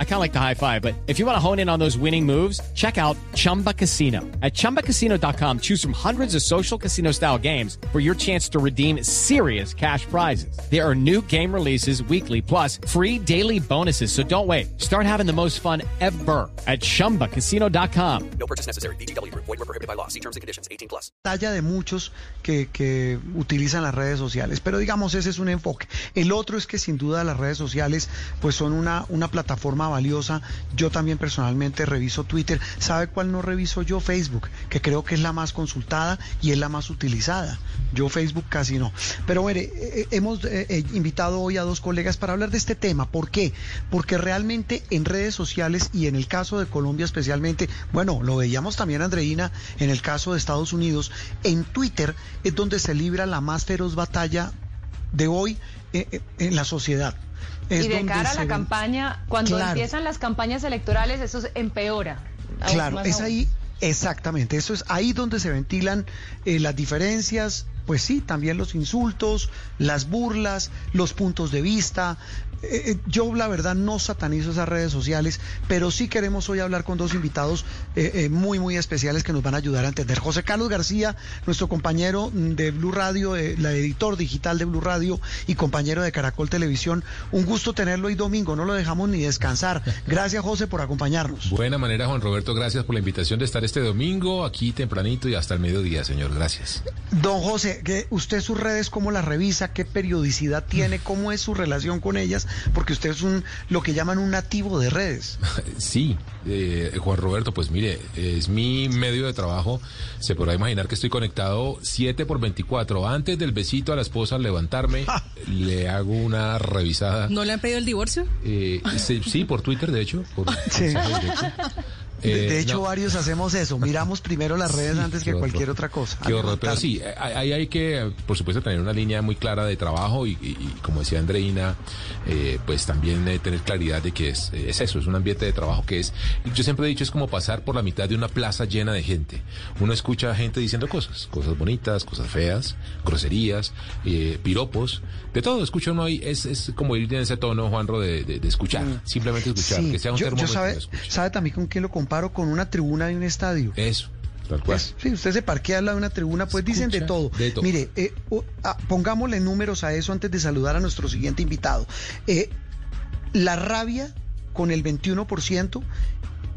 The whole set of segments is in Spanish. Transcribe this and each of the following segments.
I kind of like the high five, but if you want to hone in on those winning moves, check out Chumba Casino. At ChumbaCasino.com, choose from hundreds of social casino style games for your chance to redeem serious cash prizes. There are new game releases weekly, plus free daily bonuses. So don't wait. Start having the most fun ever at ChumbaCasino.com. No purchase necessary. BGW. Void were prohibited by law. See terms and conditions. 18 plus. Talla de muchos que, que utilizan las redes sociales, pero digamos ese es un enfoque. El otro es que sin duda las redes sociales pues son una, una plataforma valiosa. Yo también personalmente reviso Twitter. ¿Sabe cuál no reviso yo? Facebook, que creo que es la más consultada y es la más utilizada. Yo Facebook casi no. Pero mire, eh, eh, hemos eh, invitado hoy a dos colegas para hablar de este tema. ¿Por qué? Porque realmente en redes sociales y en el caso de Colombia especialmente, bueno, lo veíamos también Andreina en el caso de Estados Unidos, en Twitter es donde se libra la más feroz batalla de hoy en la sociedad. y de cara a la campaña, cuando empiezan las campañas electorales, eso empeora. Claro, es ahí, exactamente, eso es ahí donde se ventilan las diferencias, pues sí, también los insultos, las burlas, los puntos de vista. Eh, eh, yo la verdad no satanizo esas redes sociales, pero sí queremos hoy hablar con dos invitados eh, muy, muy especiales que nos van a ayudar a entender. José Carlos García, nuestro compañero de Blue Radio, la editor digital de Blue Radio y compañero de Caracol Televisión. Un gusto tenerlo hoy domingo, no lo dejamos ni descansar. Gracias José por acompañarnos. Buena manera Juan Roberto, gracias por la invitación de estar este domingo aquí tempranito y hasta el mediodía, señor. Gracias. Don José, ¿usted sus redes cómo las revisa? ¿Qué periodicidad tiene? ¿Cómo es su relación con ellas? Porque usted es un lo que llaman un nativo de redes. Sí, eh, Juan Roberto, pues mire, es mi medio de trabajo. Se podrá imaginar que estoy conectado 7 por 24. Antes del besito a la esposa al levantarme, le hago una revisada. ¿No le han pedido el divorcio? Eh, sí, por Twitter, de hecho. Por sí. De, eh, hecho, varios hacemos eso. Miramos primero las redes antes que cualquier otra cosa. Qué horror. Pero sí, ahí hay que, por supuesto, tener una línea muy clara de trabajo y, como decía Andreina, eh, pues también tener claridad de que es, es, eso, es un ambiente de trabajo que es. Yo siempre he dicho, es como pasar por la mitad de una plaza llena de gente. Uno escucha a gente diciendo cosas, cosas bonitas, cosas feas, groserías, eh, piropos, de todo. Escucha uno ahí, es, es como ir en ese tono, Juanro, de, de, escuchar, mm. simplemente escuchar, que sea un yo, yo sabe, sabe también con quién lo paro con una tribuna de un estadio. Eso. Tal cual. sí, usted se parquea al lado de una tribuna, pues dicen de todo. Mire, eh, ah, pongámosle números a eso antes de saludar a nuestro siguiente invitado. Eh, la rabia con el 21%,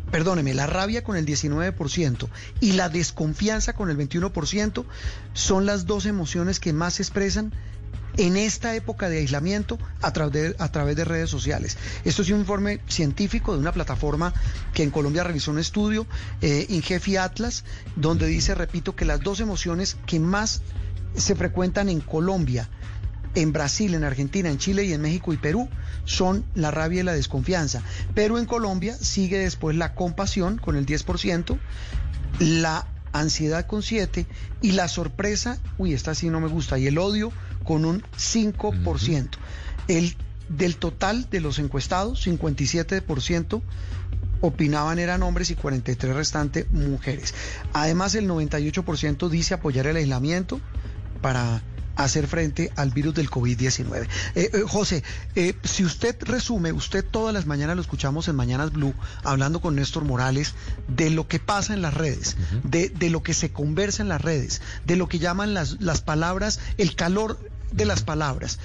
perdóneme, la rabia con el 19% y la desconfianza con el 21% son las dos emociones que más se expresan en esta época de aislamiento a través de, a través de redes sociales. Esto es un informe científico de una plataforma que en Colombia realizó un estudio, eh, Ingefi Atlas, donde dice, repito, que las dos emociones que más se frecuentan en Colombia, en Brasil, en Argentina, en Chile y en México y Perú son la rabia y la desconfianza. Pero en Colombia sigue después la compasión con el 10%, la ansiedad con 7 y la sorpresa, uy, esta sí no me gusta, y el odio con un 5%. El del total de los encuestados, 57% opinaban eran hombres y 43 restante mujeres. Además, el 98% dice apoyar el aislamiento para hacer frente al virus del COVID-19. Eh, eh, José, eh, si usted resume, usted todas las mañanas lo escuchamos en Mañanas Blue, hablando con Néstor Morales, de lo que pasa en las redes, de, de, lo que se conversa en las redes, de lo que llaman las, las palabras, el calor de las palabras.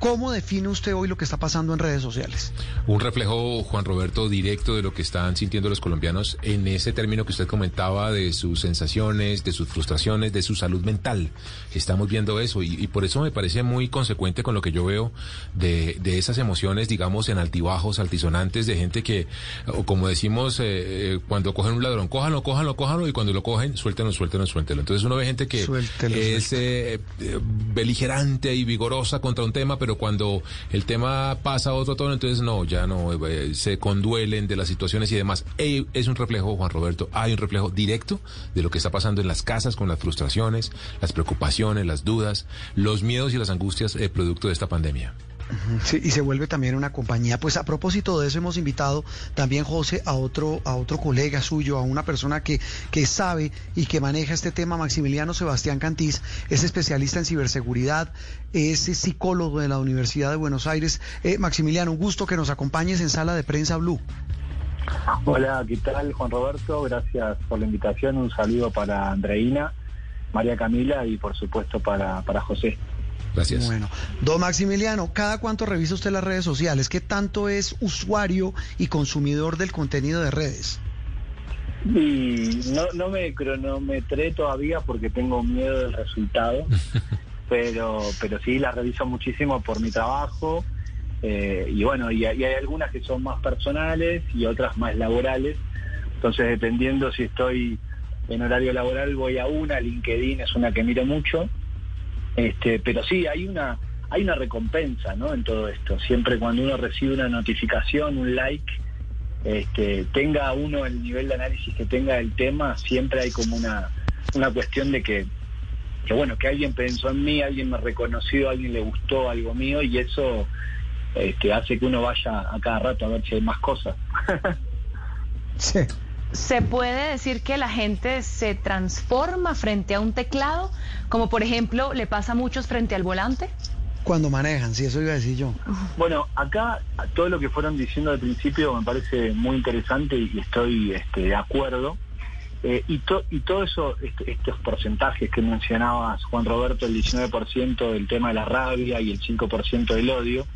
¿Cómo define usted hoy lo que está pasando en redes sociales? Un reflejo, Juan Roberto, directo de lo que están sintiendo los colombianos en ese término que usted comentaba de sus sensaciones, de sus frustraciones, de su salud mental. Estamos viendo eso y, por eso me parece muy consecuente con lo que yo veo de, de, esas emociones, digamos, en altibajos, altisonantes, de gente que, o como decimos, eh, eh, cuando cogen un ladrón, cójanlo, cójanlo, cójanlo, y cuando lo cogen, suéltenlo, suéltenlo, suéltenlo. Entonces uno ve gente que es eh, beligerante y vigorosa contra un tema, pero pero cuando el tema pasa a otro tono, entonces no, ya no, eh, se conduelen de las situaciones y demás. es un reflejo, Juan Roberto, hay un reflejo directo de lo que está pasando en las casas con las frustraciones, las preocupaciones, las dudas, los miedos y las angustias eh, producto de esta pandemia. Sí, y se vuelve también una compañía. Pues a propósito de eso hemos invitado también, José, a otro, a otro colega suyo, a una persona que, que sabe y que maneja este tema, Maximiliano Sebastián Cantís, es especialista en ciberseguridad, es psicólogo de la Universidad de Buenos Aires. Eh, Maximiliano, un gusto que nos acompañes en Sala de Prensa Blue. Hola, ¿qué tal Juan Roberto? Gracias por la invitación. Un saludo para Andreina, María Camila y por supuesto para, para José. Gracias. Bueno, don Maximiliano, ¿cada cuánto revisa usted las redes sociales? ¿Qué tanto es usuario y consumidor del contenido de redes? Y no, no me cronometré todavía porque tengo miedo del resultado, pero, pero sí las reviso muchísimo por mi trabajo. Eh, y bueno, y, hay algunas que son más personales y otras más laborales. Entonces, dependiendo si estoy en horario laboral, voy a una. LinkedIn es una que miro mucho. Este, pero sí, hay una, hay una recompensa ¿no? en todo esto. Siempre cuando uno recibe una notificación, un like, este, tenga uno el nivel de análisis que tenga el tema, siempre hay como una, una cuestión de que, que, bueno, que alguien pensó en mí, alguien me reconoció, alguien le gustó algo mío y eso este, hace que uno vaya a cada rato a ver si hay más cosas. sí. ¿Se puede decir que la gente se transforma frente a un teclado, como por ejemplo le pasa a muchos frente al volante? Cuando manejan, sí, eso iba a decir yo. Bueno, acá todo lo que fueron diciendo al principio me parece muy interesante y estoy este, de acuerdo. Eh, y, y todos eso, este, estos porcentajes que mencionabas, Juan Roberto, el 19% del tema de la rabia y el 5% del odio,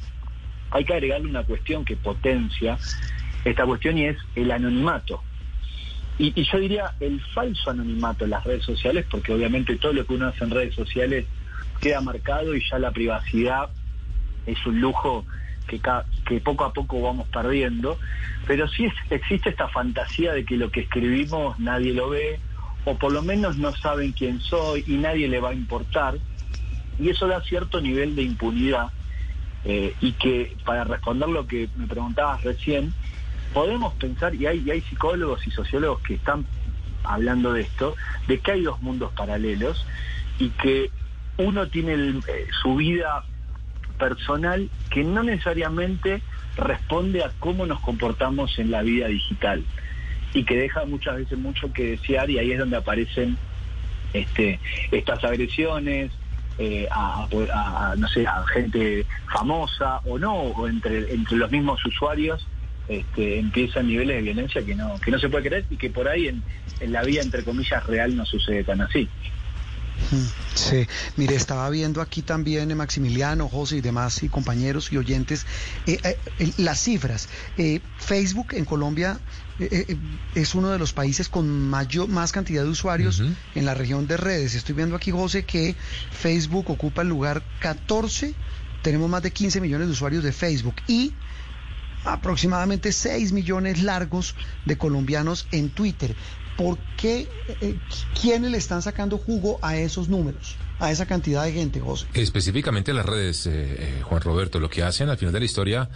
hay que agregarle una cuestión que potencia esta cuestión y es el anonimato. Y, yo diría el falso anonimato en las redes sociales, porque obviamente todo lo que uno hace en redes sociales queda marcado y ya la privacidad es un lujo que, que poco a poco vamos perdiendo, pero sí existe esta fantasía de que lo que escribimos nadie lo ve, o por lo menos no saben quién soy y nadie le va a importar, y eso da cierto nivel de impunidad, eh, y que para responder lo que me preguntabas recién, podemos pensar, y hay, hay psicólogos y sociólogos que están hablando de esto, de que hay dos mundos paralelos y que uno tiene eh, su vida personal que no necesariamente responde a cómo nos comportamos en la vida digital y que deja muchas veces mucho que desear y ahí es donde aparecen este, estas agresiones eh, a, no sé a gente famosa o no o entre entre los mismos usuarios este, empiezan niveles de violencia que no, que no se puede creer y que por ahí en, en la vida, entre comillas, real no sucede tan así. Mm, sí, mire, estaba viendo aquí también eh, Maximiliano, José y demás y compañeros y oyentes eh, eh, las cifras. Facebook en Colombia es uno de los países con mayor, más cantidad de usuarios en la región de redes. Estoy viendo aquí, José, que Facebook ocupa el lugar 14. Tenemos más de 15 millones de usuarios de Facebook y aproximadamente 6 millones largos de colombianos en Twitter. ¿Por qué? Eh, ¿Quiénes le están sacando jugo a esos números? A esa cantidad de gente, José. Específicamente las redes, eh, eh, Juan Roberto, lo que hacen al final de la historia,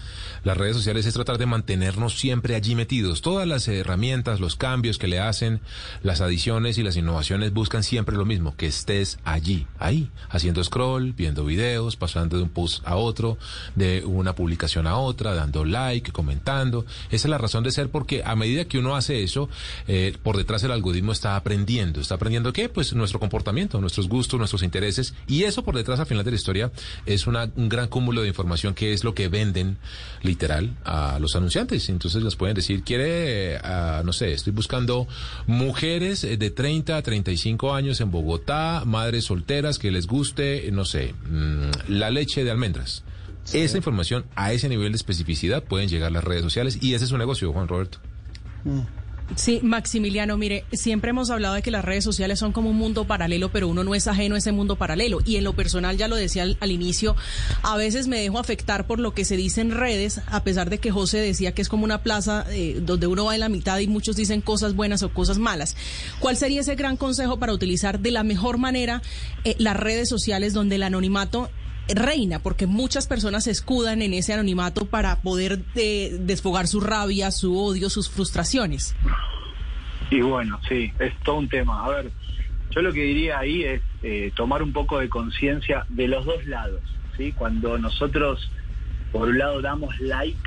las redes sociales es tratar de mantenernos siempre allí metidos. Todas las herramientas, los cambios que le hacen, las adiciones y las innovaciones buscan siempre lo mismo, que estés allí, ahí, haciendo scroll, viendo videos, pasando de un post a otro, de una publicación a otra, dando like, comentando. Esa es la razón de ser porque a medida que uno hace eso, eh, por detrás el algoritmo está aprendiendo. ¿Está aprendiendo qué? Pues nuestro comportamiento, nuestros gustos, nuestros intereses y eso por detrás al final de la historia es una, un gran cúmulo de información que es lo que venden literal a los anunciantes. Entonces les pueden decir, quiere, ah, no sé, estoy buscando mujeres de 30 a 35 años en Bogotá, madres solteras que les guste, no sé, mm, la leche de almendras. Esa información a ese nivel de especificidad pueden llegar las redes sociales y ese es un negocio, Juan Roberto. Mm. Sí, Maximiliano, mire, siempre hemos hablado de que las redes sociales son como un mundo paralelo, pero uno no es ajeno a ese mundo paralelo. Y en lo personal, ya lo decía al, inicio, a veces me dejo afectar por lo que se dice en redes, a pesar de que José decía que es como una plaza eh, donde uno va en la mitad y muchos dicen cosas buenas o cosas malas. ¿Cuál sería ese gran consejo para utilizar de la mejor manera eh, las redes sociales donde el anonimato reina, porque muchas personas se escudan en ese anonimato para poder eh, desfogar su rabia, su odio, sus frustraciones. Y bueno, sí, es todo un tema. A ver, yo lo que diría ahí es eh, tomar un poco de conciencia de los dos lados, ¿sí? Cuando nosotros por un lado damos like,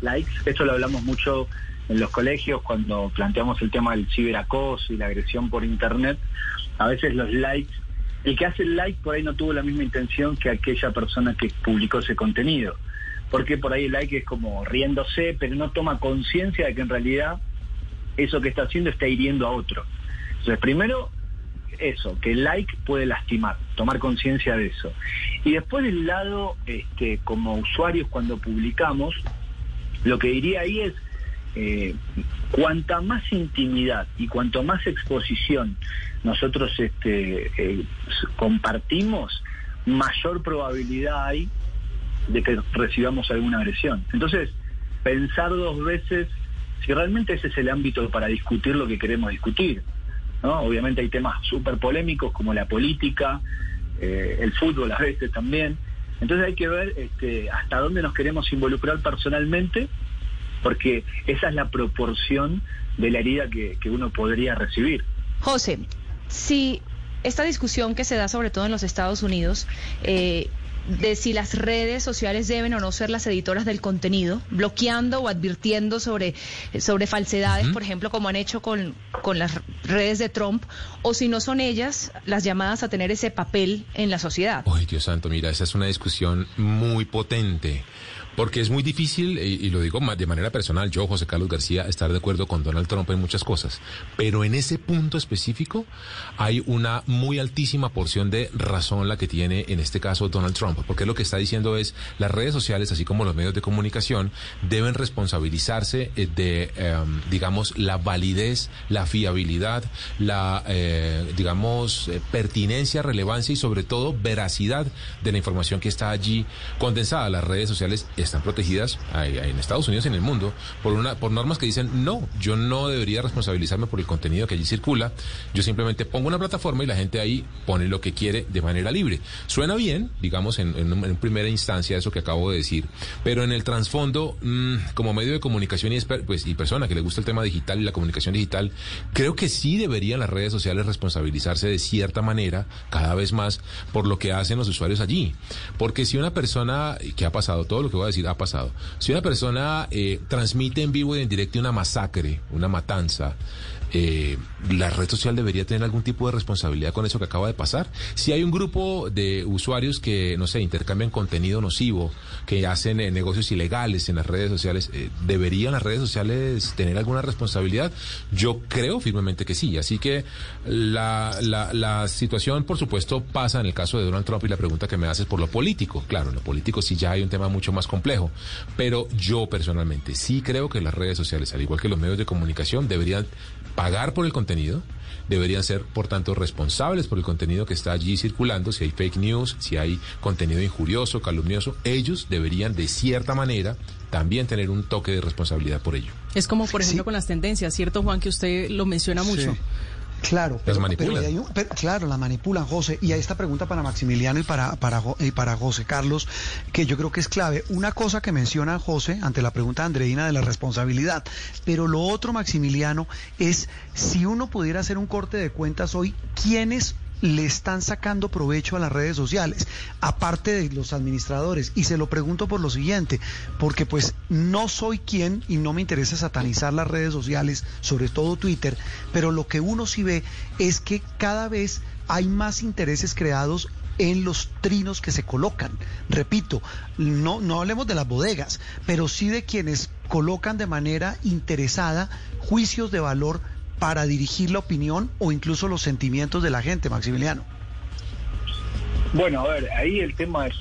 likes, esto lo hablamos mucho en los colegios cuando planteamos el tema del ciberacoso y la agresión por internet, a veces los likes, el que hace el like por ahí no tuvo la misma intención que aquella persona que publicó ese contenido, porque por ahí el like es como riéndose, pero no toma conciencia de que en realidad eso que está haciendo está hiriendo a otro. Entonces, primero, eso, que el like puede lastimar, tomar conciencia de eso. Y después del lado, este, como usuarios cuando publicamos, lo que diría ahí es, eh, cuanta más intimidad y cuanto más exposición nosotros este, eh, compartimos, mayor probabilidad hay de que recibamos alguna agresión. Entonces, pensar dos veces si realmente ese es el ámbito para discutir lo que queremos discutir. ¿no? Obviamente hay temas súper polémicos como la política, eh, el fútbol a veces también. Entonces hay que ver este, hasta dónde nos queremos involucrar personalmente, porque esa es la proporción de la herida que, que uno podría recibir. José, si esta discusión que se da sobre todo en los Estados Unidos eh, de si las redes sociales deben o no ser las editoras del contenido, bloqueando o advirtiendo sobre, sobre falsedades, por ejemplo, como han hecho con, con las redes de Trump, o si no son ellas las llamadas a tener ese papel en la sociedad. Ay, Dios santo, mira, esa es una discusión muy potente. Porque es muy difícil, y, lo digo de manera personal, yo, José Carlos García, estar de acuerdo con Donald Trump en muchas cosas. Pero en ese punto específico hay una muy altísima porción de razón la que tiene en este caso Donald Trump. Porque lo que está diciendo es, las redes sociales, así como los medios de comunicación, deben responsabilizarse eh, de, em, digamos, la validez, la fiabilidad, la, eh, digamos, eh, pertinencia, relevancia y sobre todo veracidad de la información que está allí condensada. Las redes sociales están protegidas en Estados Unidos y en el mundo por una por normas que dicen no, yo no debería responsabilizarme por el contenido que allí circula, yo simplemente pongo una plataforma y la gente ahí pone lo que quiere de manera libre. Suena bien, digamos, en, primera instancia eso que acabo de decir, pero en el trasfondo, mm, como medio de comunicación y, pues, y persona que le gusta el tema digital y la comunicación digital, creo que sí deberían las redes sociales responsabilizarse de cierta manera, cada vez más, por lo que hacen los usuarios allí. Porque si una persona, que ha pasado todo lo que voy a decir, ha pasado. Si una persona eh, transmite en vivo y en directo una masacre, una matanza, eh, la red social debería tener algún tipo de responsabilidad con eso que acaba de pasar. Si hay un grupo de usuarios que, no sé, intercambian contenido nocivo, que hacen eh, negocios ilegales en las redes sociales, eh, ¿deberían las redes sociales tener alguna responsabilidad? Yo creo firmemente que sí. Así que la, la, situación, por supuesto, pasa en el caso de Donald Trump y la pregunta que me haces por lo político. Claro, en lo político sí ya hay un tema mucho más complejo. Pero yo personalmente sí creo que las redes sociales, al igual que los medios de comunicación, deberían pagar por el contenido, deberían ser, por tanto, responsables por el contenido que está allí circulando, si hay fake news, si hay contenido injurioso, calumnioso, ellos deberían, de cierta manera, también tener un toque de responsabilidad por ello. Es como, por ejemplo, con las tendencias, ¿cierto, Juan, que usted lo menciona mucho? Claro, pero, manipulan. claro, la manipulan, José. Y hay esta pregunta para Maximiliano y para, para, y para José Carlos, que yo creo que es clave. Una cosa que menciona José ante la pregunta de Andreina de la responsabilidad, pero lo otro, Maximiliano, es si uno pudiera hacer un corte de cuentas hoy, ¿quiénes le están sacando provecho a las redes sociales, aparte de los administradores. Y se lo pregunto por lo siguiente, porque pues no soy quien y no me interesa satanizar las redes sociales, sobre todo Twitter, pero lo que uno sí ve es que cada vez hay más intereses creados en los trinos que se colocan. Repito, no, no hablemos de las bodegas, pero sí de quienes colocan de manera interesada juicios de valor para dirigir la opinión o incluso los sentimientos de la gente, Maximiliano? Bueno, a ver, ahí el tema es,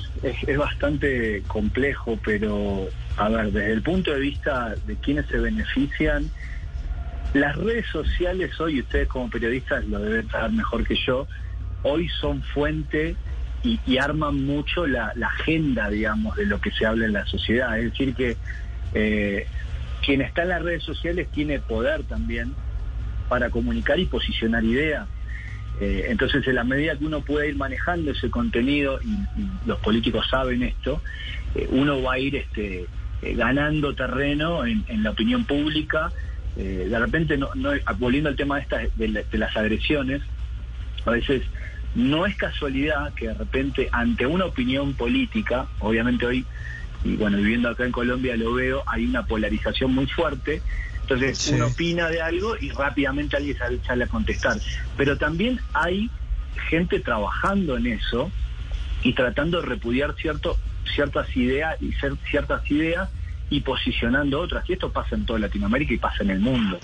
es, bastante complejo, pero a ver, desde el punto de vista de quienes se benefician, las redes sociales hoy, ustedes como periodistas lo deben saber mejor que yo, hoy son fuente y, arman mucho la, agenda, digamos, de lo que se habla en la sociedad. Es decir, que eh, quien está en las redes sociales tiene poder también para comunicar y posicionar ideas. Eh, entonces, en la medida que uno pueda ir manejando ese contenido, y, los políticos saben esto, eh, uno va a ir este, eh, ganando terreno en, la opinión pública. de repente, no, volviendo al tema de, de, las agresiones, a veces no es casualidad que de repente ante una opinión política, obviamente hoy y bueno, viviendo acá en Colombia lo veo, hay una polarización muy fuerte. Entonces uno opina de algo y rápidamente alguien sale a contestar. Pero también hay gente trabajando en eso y tratando de repudiar cierto, ciertas ideas y ciertas ideas y posicionando otras. Y esto pasa en toda Latinoamérica y pasa en el mundo.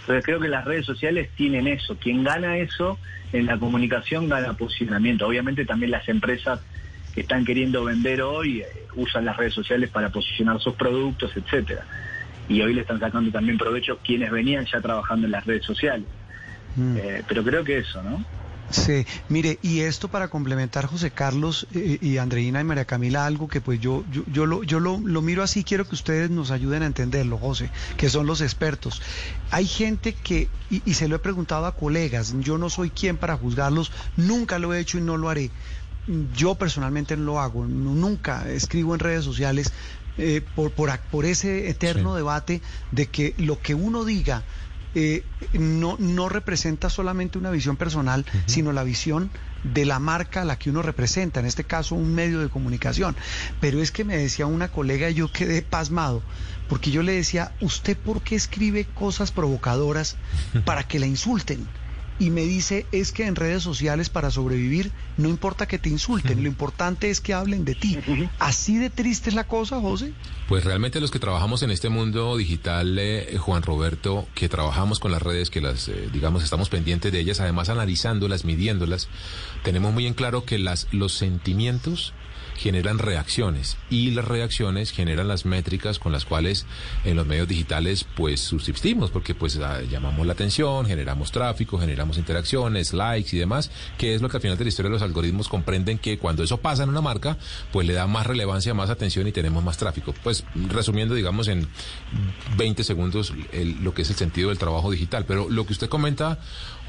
Entonces creo que las redes sociales tienen eso. Quien gana eso en la comunicación gana posicionamiento. Obviamente también las empresas están queriendo vender hoy eh, usan las redes sociales para posicionar sus productos, etcétera. Y hoy le están sacando también provecho quienes venían ya trabajando en las redes sociales. Mm. Eh, pero creo que eso, ¿no? Sí, mire, y esto para complementar José Carlos eh, y Andreina y María Camila, algo que pues yo, yo, yo, lo, yo lo, lo, miro así, quiero que ustedes nos ayuden a entenderlo, José, que son los expertos. Hay gente que, y, y se lo he preguntado a colegas, yo no soy quien para juzgarlos, nunca lo he hecho y no lo haré. Yo personalmente no lo hago, nunca escribo en redes sociales eh, por, por, por, ese eterno debate de que lo que uno diga eh, no, no representa solamente una visión personal, sino la visión de la marca a la que uno representa, en este caso un medio de comunicación. Pero es que me decía una colega y yo quedé pasmado, porque yo le decía, ¿usted por qué escribe cosas provocadoras para que la insulten? Y me dice es que en redes sociales para sobrevivir no importa que te insulten, lo importante es que hablen de ti. ¿Así de triste es la cosa, José? Pues realmente los que trabajamos en este mundo digital, eh, Juan Roberto, que trabajamos con las redes, que las, eh, digamos, estamos pendientes de ellas, además analizándolas, midiéndolas, tenemos muy en claro que las, los sentimientos generan reacciones y las reacciones generan las métricas con las cuales en los medios digitales pues subsistimos porque pues ah, llamamos la atención, generamos tráfico, generamos interacciones, likes y demás, que es lo que al final de la historia los algoritmos comprenden que cuando eso pasa en una marca pues le da más relevancia, más atención y tenemos más tráfico. Pues resumiendo digamos en 20 segundos lo que es el sentido del trabajo digital, pero lo que usted comenta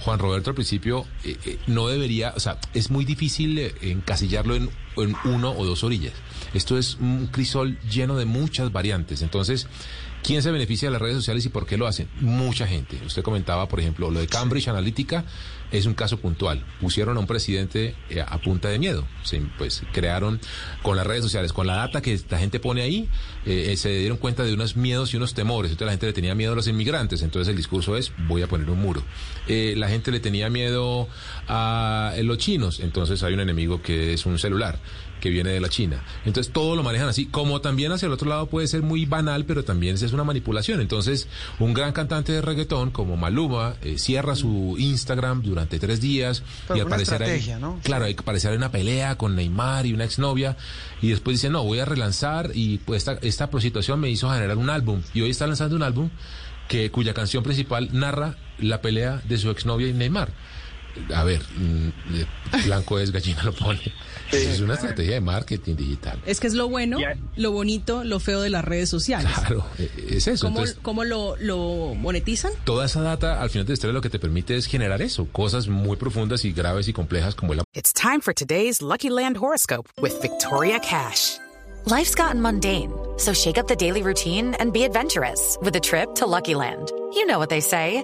Juan Roberto al principio eh, eh, no debería, o sea, es muy difícil eh, encasillarlo en, en uno o dos orillas. Esto es un crisol lleno de muchas variantes. Entonces, ¿Quién se beneficia de las redes sociales y por qué lo hacen? Mucha gente. Usted comentaba, por ejemplo, lo de Cambridge Analytica es un caso puntual. Pusieron a un presidente a punta de miedo. pues crearon con las redes sociales, con la data que la gente pone ahí, se dieron cuenta de unos miedos y unos temores. Entonces la gente le tenía miedo a los inmigrantes. Entonces el discurso es, voy a poner un muro. la gente le tenía miedo a los chinos. Entonces hay un enemigo que es un celular que viene de la China. Entonces todo lo manejan así, como también hacia el otro lado puede ser muy banal, pero también es una manipulación. Entonces un gran cantante de reggaetón como Maluma eh, cierra su Instagram durante tres días y al parecer hay, claro, hay que una pelea con Neymar y una exnovia y después dice no voy a relanzar y pues esta esta situación me hizo generar un álbum y hoy está lanzando un álbum que cuya canción principal narra la pelea de su exnovia y Neymar a ver, mm, blanco es gallina lo pone. Es una estrategia de marketing digital. Es que es lo bueno, lo bonito, lo feo de las redes sociales. Claro, e, es eso. ¿Cómo, lo, lo, monetizan? Toda esa data al final de la historia lo que te permite es generar eso, cosas muy profundas y graves y complejas como el It's time for today's Lucky Land horoscope with Victoria Cash. Life's gotten mundane, so shake up the daily routine and be adventurous with a trip to Lucky Land. You know what they say.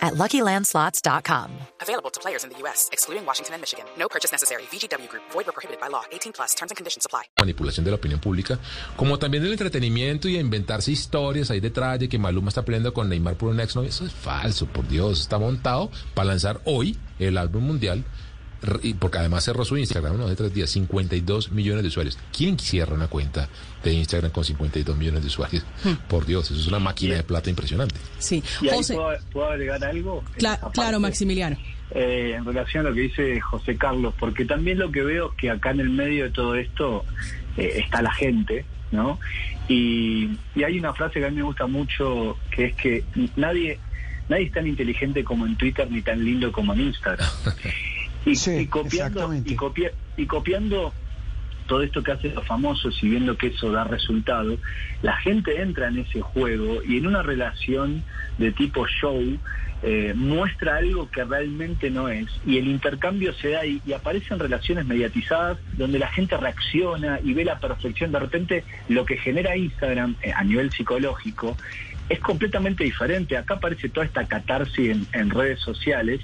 at LuckyLandSlots.com. Available to players in the U.S., excluding Washington and Michigan. No purchase necessary. VGW Group. Void or prohibited by law. 18 plus. Terms and conditions apply. Manipulación de la opinión pública, como también del entretenimiento y a inventarse historias ahí detrás de que Maluma está peleando con Neymar por un ex novio. Eso es falso, por Dios. Está montado para lanzar hoy el álbum mundial porque además cerró su Instagram uno de tres días, 52 millones de usuarios. ¿Quién cierra una cuenta de Instagram con 52 millones de usuarios? Hmm. Por Dios, eso es una máquina de plata impresionante. Sí, José. ¿puedo, agregar algo? claro, Maximiliano. Eh, en relación a lo que dice José Carlos, porque también lo que veo es que acá en el medio de todo esto eh, está la gente, ¿no? Y, y hay una frase que a mí me gusta mucho, que es que nadie nadie es tan inteligente como en Twitter ni tan lindo como en Instagram. Y, copiando, y, y copiando todo esto que hacen los famosos y viendo que eso da resultado, la gente entra en ese juego y en una relación de tipo show eh, muestra algo que realmente no es. Y el intercambio se da y, aparecen relaciones mediatizadas donde la gente reacciona y ve la perfección. De repente lo que genera Instagram eh, a nivel psicológico es completamente diferente. Acá aparece toda esta catarsis en redes sociales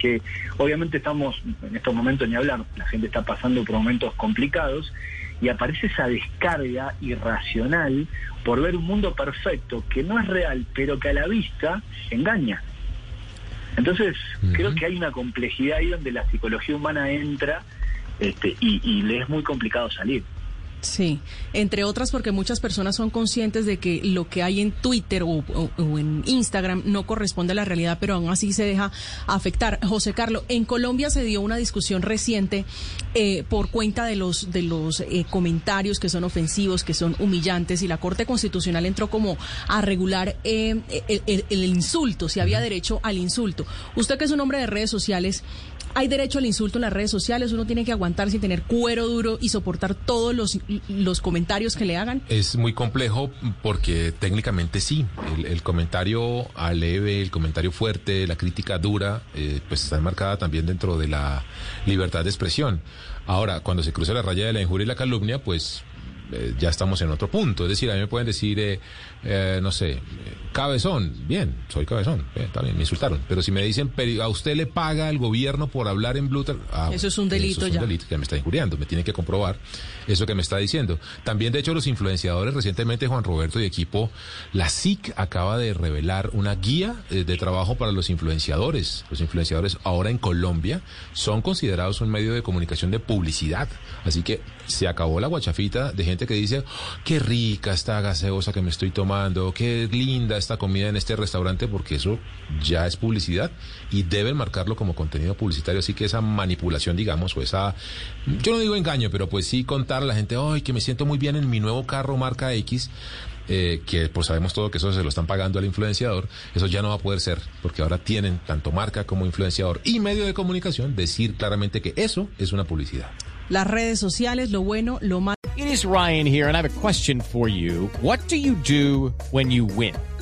que obviamente estamos en estos momentos ni hablar, la gente está pasando por momentos complicados y aparece esa descarga irracional por ver un mundo perfecto que no es real, pero que a la vista engaña. Entonces, creo que hay una complejidad ahí donde la psicología humana entra este, y le es muy complicado salir. Sí, entre otras porque muchas personas son conscientes de que lo que hay en Twitter o, en Instagram no corresponde a la realidad, pero aún así se deja afectar. José Carlos, en Colombia se dio una discusión reciente eh, por cuenta de los de los eh, comentarios que son ofensivos, que son humillantes, y la Corte Constitucional entró como a regular eh, el, el, insulto, si había derecho al insulto. Usted que es un hombre de redes sociales, hay derecho al insulto en las redes sociales, uno tiene que aguantar sin tener cuero duro y soportar todos los, los comentarios que le hagan. Es muy complejo porque técnicamente sí, el, comentario aleve, el comentario fuerte, la crítica dura, eh, pues está enmarcada también dentro de la libertad de expresión. Ahora, cuando se cruza la raya de la injuria y la calumnia, pues eh, ya estamos en otro punto. Es decir, a mí me pueden decir, eh, eh, no sé, cabezón, bien, soy cabezón, está bien, me insultaron. Pero si me dicen, a usted le paga el gobierno por hablar en Bluetooth, ah, eso es un delito eso es un delito que me está injuriando, me tiene que comprobar eso que me está diciendo. También, de hecho, los influenciadores, recientemente Juan Roberto y equipo, la SIC acaba de revelar una guía de trabajo para los influenciadores. Los influenciadores ahora en Colombia son considerados un medio de comunicación de publicidad. Así que se acabó la guachafita de gente que dice, qué rica esta gaseosa que me estoy tomando, qué linda esta comida en este restaurante, porque eso ya es publicidad y deben marcarlo como contenido publicitario. Así que esa manipulación, digamos, o esa, yo no digo engaño, pero pues sí contar a la gente, ay, que me siento muy bien en mi nuevo carro marca X. Eh, que pues sabemos todo que eso se lo están pagando al influenciador, eso ya no va a poder ser, porque ahora tienen tanto marca como influenciador y medio de comunicación decir claramente que eso es una publicidad. Las redes sociales, lo bueno, lo malo. It is Ryan here, and I have a question for you. What do you do when you win?